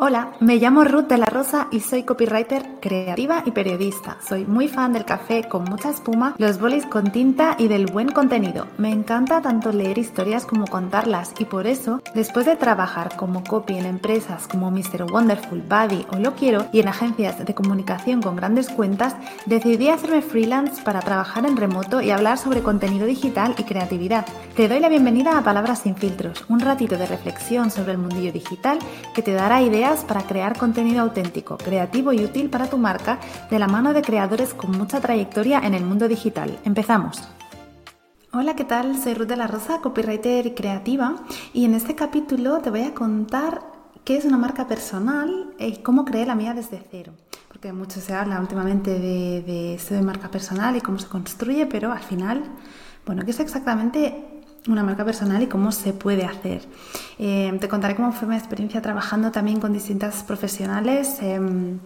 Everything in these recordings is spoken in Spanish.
Hola, me llamo Ruth de la Rosa y soy copywriter creativa y periodista. Soy muy fan del café con mucha espuma, los bolis con tinta y del buen contenido. Me encanta tanto leer historias como contarlas y por eso, después de trabajar como copy en empresas como Mr. Wonderful, Buddy o Lo Quiero y en agencias de comunicación con grandes cuentas, decidí hacerme freelance para trabajar en remoto y hablar sobre contenido digital y creatividad. Te doy la bienvenida a Palabras sin filtros, un ratito de reflexión sobre el mundillo digital que te dará ideas para crear contenido auténtico, creativo y útil para tu marca de la mano de creadores con mucha trayectoria en el mundo digital. Empezamos. Hola, ¿qué tal? Soy Ruth de la Rosa, copywriter y creativa, y en este capítulo te voy a contar qué es una marca personal y cómo creé la mía desde cero. Porque mucho se habla últimamente de, de esto de marca personal y cómo se construye, pero al final, bueno, ¿qué es exactamente una marca personal y cómo se puede hacer. Eh, te contaré cómo fue mi experiencia trabajando también con distintas profesionales em,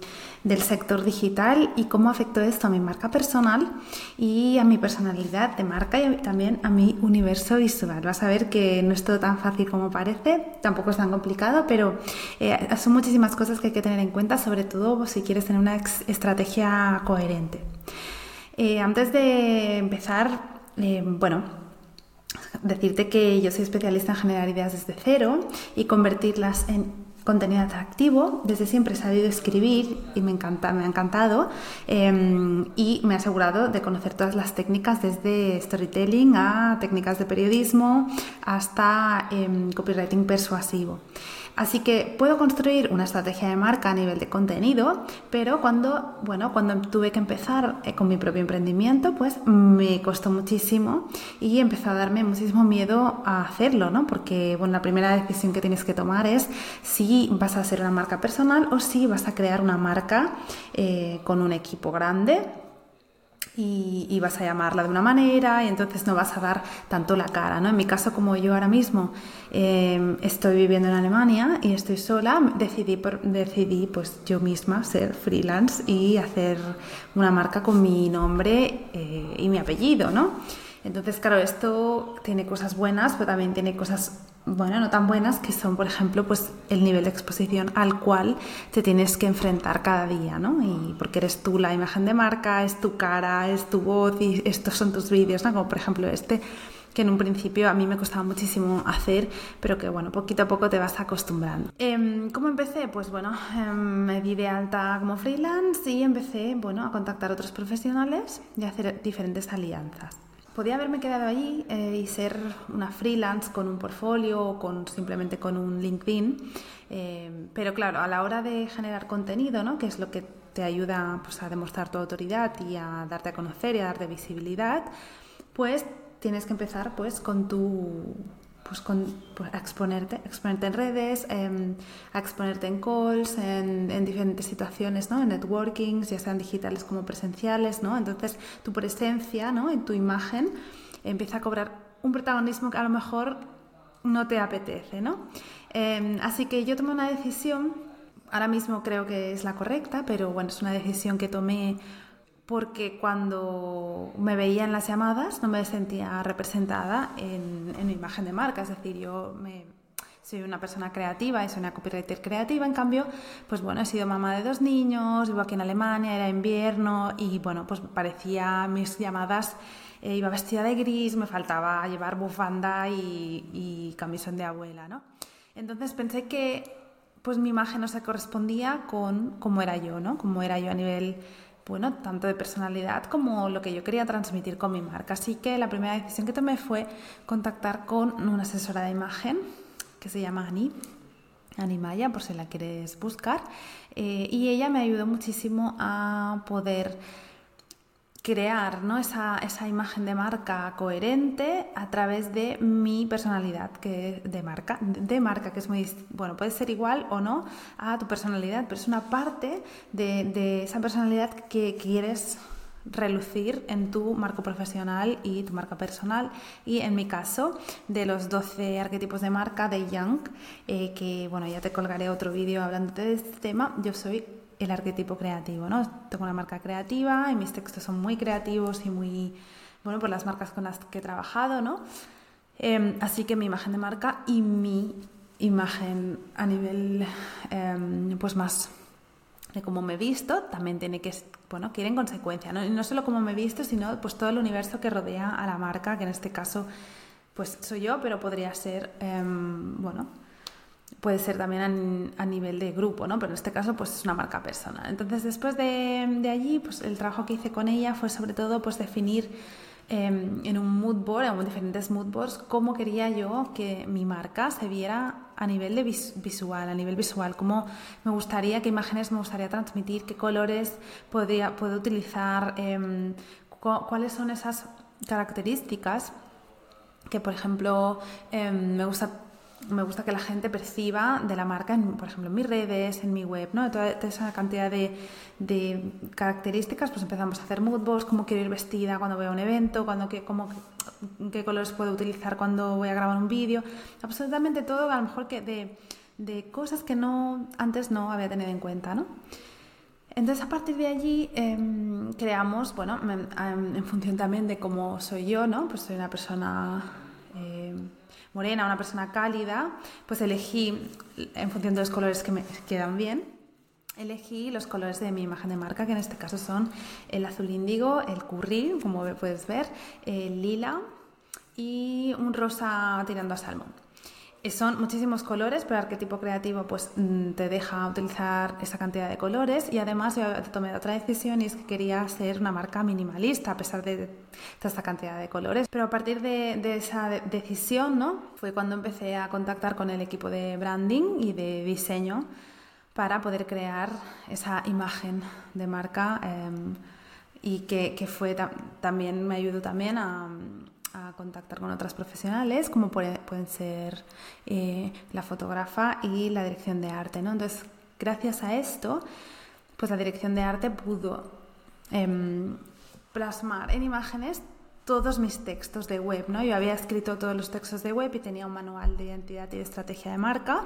del sector digital y cómo afectó esto a mi marca personal y a mi personalidad de marca y también a mi universo visual. Vas a ver que no es todo tan fácil como parece, tampoco es tan complicado, pero eh, son muchísimas cosas que hay que tener en cuenta, sobre todo si quieres tener una estrategia coherente. Eh, antes de empezar, bueno, decirte que yo soy especialista en generar ideas desde cero y convertirlas en contenido atractivo. Desde siempre he sabido escribir y me, encanta, me ha encantado em, y me he asegurado de conocer todas las técnicas desde storytelling a técnicas de periodismo hasta em, copywriting persuasivo. Así que puedo construir una estrategia de marca a nivel de contenido, pero cuando, bueno, cuando tuve que empezar eh, con mi propio emprendimiento, pues me costó muchísimo y empezó a darme muchísimo miedo a hacerlo, ¿no? Porque, bueno, la primera decisión que tienes que tomar es si vas a ser una marca personal o si vas a crear una marca eh, con un equipo grande y, vas a llamarla de una manera y entonces no vas a dar tanto la cara. ¿no? En mi caso, como yo ahora mismo em, estoy viviendo en Alemania y estoy sola, decidí, decidí pues yo misma ser freelance y hacer una marca con mi nombre eh, y mi apellido. ¿no? Entonces, claro, esto tiene cosas buenas, pero también tiene cosas, bueno, no tan buenas, que son, por ejemplo, pues el nivel de exposición al cual te tienes que enfrentar cada día, ¿no? Y porque eres tú la imagen de marca, es tu cara, es tu voz y estos son tus vídeos, ¿no? Como por ejemplo este que en un principio a mí me costaba muchísimo hacer, pero que bueno, poquito a poco te vas acostumbrando. Eh, ¿Cómo empecé? Pues bueno, em, me di de alta como freelance y empecé, bueno, a contactar a otros profesionales y hacer diferentes alianzas. Podía haberme quedado allí eh, y ser una freelance con un portfolio o con, simplemente con un LinkedIn, eh, pero claro, a la hora de generar contenido, ¿no? que es lo que te ayuda pues, a demostrar tu autoridad y a darte a conocer y a darte visibilidad, pues tienes que empezar pues, con tu pues, con, pues, a exponerte, exponerte en redes, em, a exponerte en calls, en, diferentes situaciones, ¿no? en networking, ya sean digitales como presenciales. ¿no? Entonces, tu presencia ¿no? en tu imagen empieza a cobrar un protagonismo que a lo mejor no te apetece. ¿no? Em, así que yo tomé una decisión, ahora mismo creo que es la correcta, pero bueno, es una decisión que tomé porque cuando me veía en las llamadas no me sentía representada en, mi imagen de marca, es decir, yo soy una persona creativa y soy una copywriter creativa, en cambio, pues bueno, he sido mamá de dos niños, vivo aquí en Alemania, era invierno y bueno, pues parecía mis llamadas, eh, iba vestida de gris, me faltaba llevar bufanda y, y camisón de abuela, ¿no? Entonces pensé que pues mi imagen no se correspondía con cómo era yo, ¿no? Cómo era yo a nivel bueno, tanto de personalidad como lo que yo quería transmitir con mi marca. Así que la primera decisión que tomé fue contactar con una asesora de imagen que se llama Ani, Ani Maya, por si la quieres buscar. Eh, y ella me ayudó muchísimo a poder crear ¿no? esa, esa, imagen de marca coherente a través de mi personalidad que de marca, de marca, que es muy, bueno, puede ser igual o no a tu personalidad, pero es una parte de, de esa personalidad que quieres relucir en tu marco profesional y tu marca personal. Y en mi caso, de los 12 arquetipos de marca de Young, eh, que bueno, ya te colgaré otro vídeo hablando de este tema, yo soy el arquetipo creativo, ¿no? Tengo una marca creativa y mis textos son muy creativos y muy, bueno, por las marcas con las que he trabajado, ¿no? Em, así que mi imagen de marca y mi imagen a nivel em, pues más de cómo me he visto, también tiene que, bueno, quiere en consecuencia, ¿no? Y no solo cómo me he visto, sino pues todo el universo que rodea a la marca, que en este caso pues soy yo, pero podría ser, em, bueno, puede ser también a, nivel de grupo, ¿no? Pero en este caso, pues es una marca personal. Entonces, después de, allí, pues el trabajo que hice con ella fue sobre todo, pues definir em, en un mood board, en diferentes mood boards, cómo quería yo que mi marca se viera a nivel de visual, a nivel visual, cómo me gustaría, qué imágenes me gustaría transmitir, qué colores podría, puedo utilizar, em, cuáles son esas características que, por ejemplo, em, me gusta me gusta que la gente perciba de la marca, en, por ejemplo, en mis redes, en mi web, ¿no? Toda, esa cantidad de, de, características, pues empezamos a hacer mood boards, cómo quiero ir vestida cuando voy a un evento, cuando, qué, cómo, qué colores puedo utilizar cuando voy a grabar un vídeo, absolutamente todo, a lo mejor que de, de cosas que no antes no había tenido en cuenta, ¿no? Entonces, a partir de allí em, creamos, bueno, em, en, función también de cómo soy yo, ¿no? Pues soy una persona morena, una persona cálida, pues elegí, en función de los colores que me quedan bien, elegí los colores de mi imagen de marca, que en este caso son el azul índigo, el curry, como puedes ver, el lila y un rosa tirando a salmón. Son muchísimos colores, pero el arquetipo creativo pues mm, te deja utilizar esa cantidad de colores y además yo tomé otra decisión y es que quería ser una marca minimalista a pesar de toda esta cantidad de colores. Pero a partir de, esa decisión ¿no? fue cuando empecé a contactar con el equipo de branding y de diseño para poder crear esa imagen de marca em, y que, que fue también me ayudó también a a contactar con otras profesionales, como pueden ser eh, la fotógrafa y la dirección de arte. ¿no? Entonces, gracias a esto, pues la dirección de arte pudo em, plasmar en imágenes todos mis textos de web. ¿no? Yo había escrito todos los textos de web y tenía un manual de identidad y estrategia de marca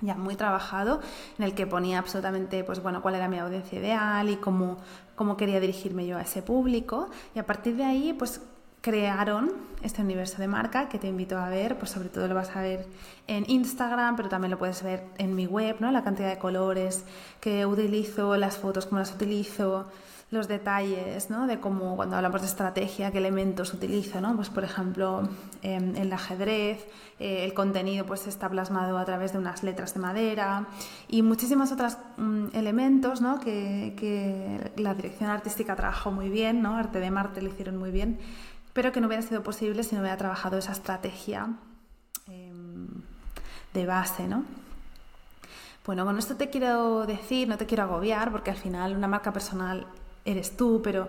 ya muy trabajado en el que ponía absolutamente pues bueno cuál era mi audiencia ideal y cómo, cómo quería dirigirme yo a ese público y a partir de ahí pues crearon este universo de marca que te invito a ver, pues sobre todo lo vas a ver en Instagram, pero también lo puedes ver en mi web, ¿no? La cantidad de colores que utilizo, las fotos, cómo las utilizo, los detalles, ¿no? De cómo cuando hablamos de estrategia, qué elementos utilizo, ¿no? Pues por ejemplo, en el ajedrez, eh, el contenido pues está plasmado a través de unas letras de madera y muchísimos otros mm, elementos, ¿no? Que, que, la dirección artística trabajó muy bien, ¿no? Arte de Marte lo hicieron muy bien pero que no hubiera sido posible si no hubiera trabajado esa estrategia em, de base, ¿no? Bueno, con esto te quiero decir, no te quiero agobiar, porque al final una marca personal eres tú, pero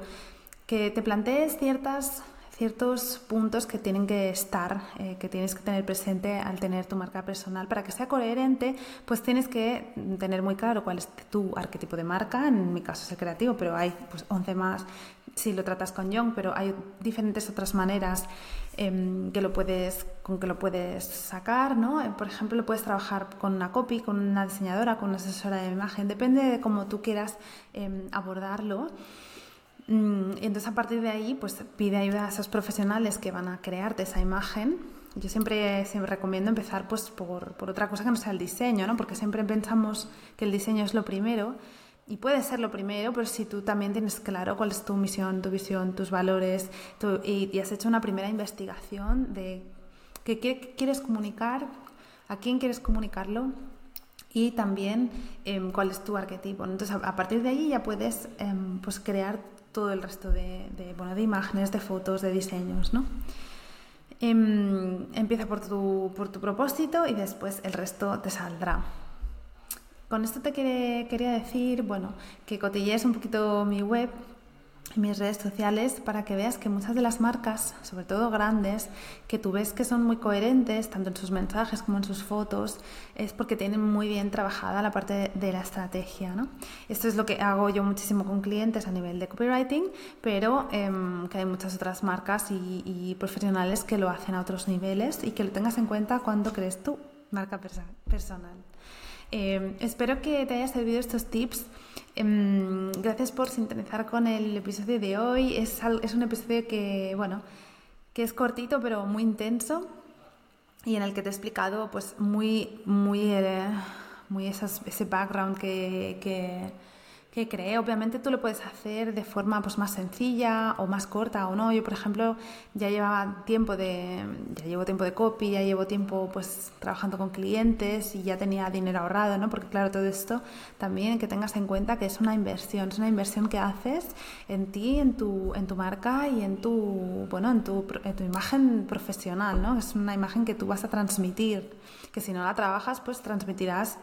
que te plantees ciertas ciertos puntos que tienen que estar, eh, que tienes que tener presente al tener tu marca personal. Para que sea coherente, pues tienes que tener muy claro cuál es tu arquetipo de marca. En mi caso es el creativo, pero hay pues 11 más si lo tratas con Young, pero hay diferentes otras maneras em, que lo puedes, con que lo puedes sacar, ¿no? Eh, por ejemplo, lo puedes trabajar con una copy, con una diseñadora, con una asesora de imagen, depende de cómo tú quieras em, abordarlo. Mm, entonces, a partir de ahí, pues pide ayuda a esos profesionales que van a crearte esa imagen. Yo siempre, siempre recomiendo empezar pues, por, por otra cosa que no sea el diseño, ¿no? porque siempre pensamos que el diseño es lo primero y puede ser lo primero, pero si tú también tienes claro cuál es tu misión, tu visión, tus valores y, has hecho una primera investigación de qué, quieres comunicar, a quién quieres comunicarlo y también em, cuál es tu arquetipo. Entonces, a, partir de ahí ya puedes em, pues, crear todo el resto de, bueno, de imágenes, de fotos, de diseños, ¿no? Em, empieza por tu, por tu propósito y después el resto te saldrá. Con esto te quería decir, bueno, que cotillees un poquito mi web mis redes sociales para que veas que muchas de las marcas, sobre todo grandes, que tú ves que son muy coherentes, tanto en sus mensajes como en sus fotos, es porque tienen muy bien trabajada la parte de, la estrategia. ¿no? Esto es lo que hago yo muchísimo con clientes a nivel de copywriting, pero em, que hay muchas otras marcas y, profesionales que lo hacen a otros niveles y que lo tengas en cuenta cuando crees tu marca personal. Em, espero que te haya servido estos tips. Em, gracias por sintonizar con el episodio de hoy. Es, es un episodio que, bueno, que es cortito pero muy intenso. y en el que te he explicado pues muy, muy, eh, muy ese background que que cree. Obviamente tú lo puedes hacer de forma pues, más sencilla o más corta o no. Yo, por ejemplo, ya llevaba tiempo de, ya llevo tiempo de copy, ya llevo tiempo pues trabajando con clientes y ya tenía dinero ahorrado, ¿no? Porque claro, todo esto también que tengas en cuenta que es una inversión, es una inversión que haces en ti, en tu, en tu marca y en tu, bueno, en tu, en tu imagen profesional, ¿no? Es una imagen que tú vas a transmitir, que si no la trabajas, pues transmitirás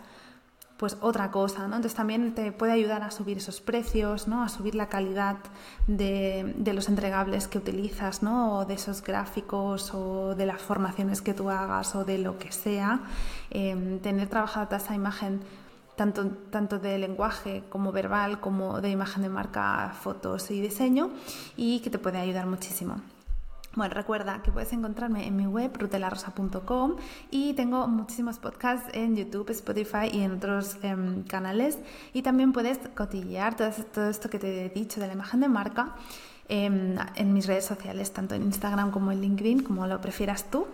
pues otra cosa, ¿no? Entonces también te puede ayudar a subir esos precios, ¿no? A subir la calidad de, los entregables que utilizas, ¿no? O de esos gráficos o de las formaciones que tú hagas o de lo que sea. Em, tener trabajada esa imagen tanto, tanto de lenguaje como verbal, como de imagen de marca, fotos y diseño, y que te puede ayudar muchísimo. Bueno, recuerda que puedes encontrarme en mi web rutelarosa.com y tengo muchísimos podcasts en YouTube, Spotify y en otros em, canales. Y también puedes cotillear todo, esto que te he dicho de la imagen de marca em, en mis redes sociales, tanto en Instagram como en LinkedIn, como lo prefieras tú.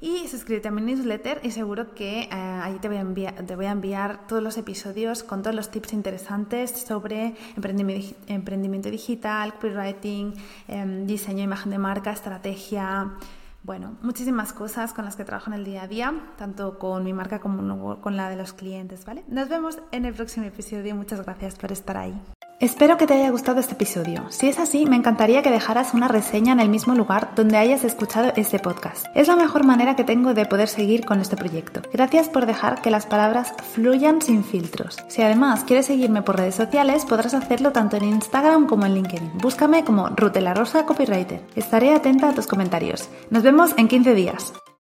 Y suscríbete a mi newsletter y seguro que eh, ahí te voy, a enviar, te voy a enviar todos los episodios con todos los tips interesantes sobre emprendimiento, digital, copywriting, eh, diseño, imagen de marca, estrategia. Bueno, muchísimas cosas con las que trabajo en el día a día, tanto con mi marca como con la de los clientes, ¿vale? Nos vemos en el próximo episodio. Muchas gracias por estar ahí. Espero que te haya gustado este episodio. Si es así, me encantaría que dejaras una reseña en el mismo lugar donde hayas escuchado este podcast. Es la mejor manera que tengo de poder seguir con este proyecto. Gracias por dejar que las palabras fluyan sin filtros. Si además quieres seguirme por redes sociales, podrás hacerlo tanto en Instagram como en LinkedIn. Búscame como Rutela Rosa Copywriter. Estaré atenta a tus comentarios. Nos vemos en 15 días.